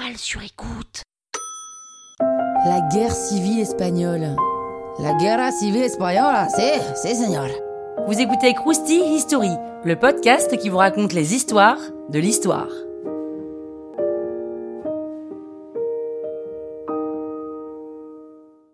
toile sur écoute. La guerre civile espagnole. La guerra civile espagnole, c'est, c'est señor. Vous écoutez Krusty History, le podcast qui vous raconte les histoires de l'histoire.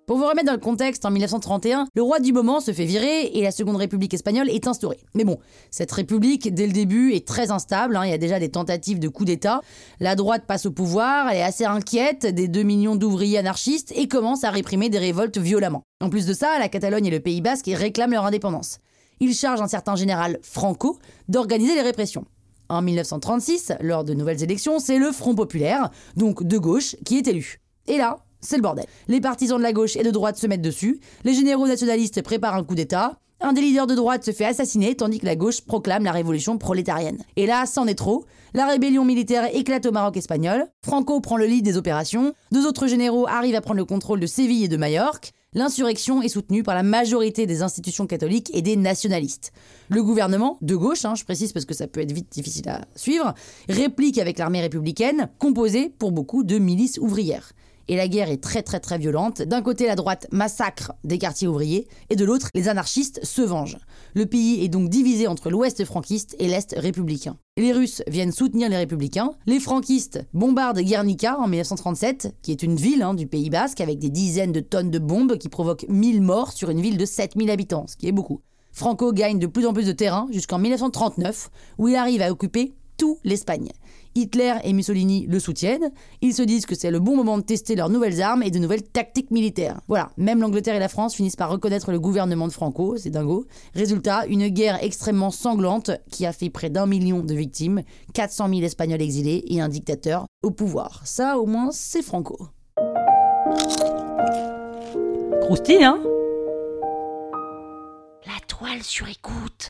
Pour vous remettre dans le contexte, en 1931, le roi du moment se fait virer et la Seconde République espagnole est instaurée. Mais bon, cette république, dès le début, est très instable. hein. Il y a déjà des tentatives de coup d'État. La droite passe au pouvoir, elle est assez inquiète des 2 millions d'ouvriers anarchistes et commence à réprimer des révoltes violemment. En plus de ça, la Catalogne et le Pays Basque réclament leur indépendance. Ils chargent un certain général Franco d'organiser les répressions. En 1936, lors de nouvelles élections, c'est le Front populaire, donc de gauche, qui est élu. Et là, c'est le bordel. Les partisans de la gauche et de droite se mettent dessus, les généraux nationalistes préparent un coup d'État, un des leaders de droite se fait assassiner tandis que la gauche proclame la révolution prolétarienne. Et là, c'en est trop. La rébellion militaire éclate au Maroc espagnol. Franco prend le lead des opérations. Deux autres généraux arrivent à prendre le contrôle de Séville et de Majorque. L'insurrection est soutenue par la majorité des institutions catholiques et des nationalistes. Le gouvernement, de gauche, hein, je précise parce que ça peut être vite difficile à suivre, réplique avec l'armée républicaine, composée pour beaucoup de milices ouvrières. Et la guerre est très très très violente. D'un côté, la droite massacre des quartiers ouvriers, et de l'autre, les anarchistes se vengent. Le pays est donc divisé entre l'ouest franquiste et l'est républicain. Les Russes viennent soutenir les républicains, les franquistes bombardent Guernica en 1937, qui est une ville hein, du Pays basque avec des dizaines de tonnes de bombes qui provoquent 1000 morts sur une ville de 7000 habitants, ce qui est beaucoup. Franco gagne de plus en plus de terrain jusqu'en 1939, où il arrive à occuper tout l'Espagne. Hitler et Mussolini le soutiennent. Ils se disent que c'est le bon moment de tester leurs nouvelles armes et de nouvelles tactiques militaires. Voilà, même l'Angleterre et la France finissent par reconnaître le gouvernement de Franco, c'est dingo. Résultat, une guerre extrêmement sanglante qui a fait près d'un million de victimes, 400 000 Espagnols exilés et un dictateur au pouvoir. Ça, au moins, c'est Franco. Krusty, hein? La toile sur écoute.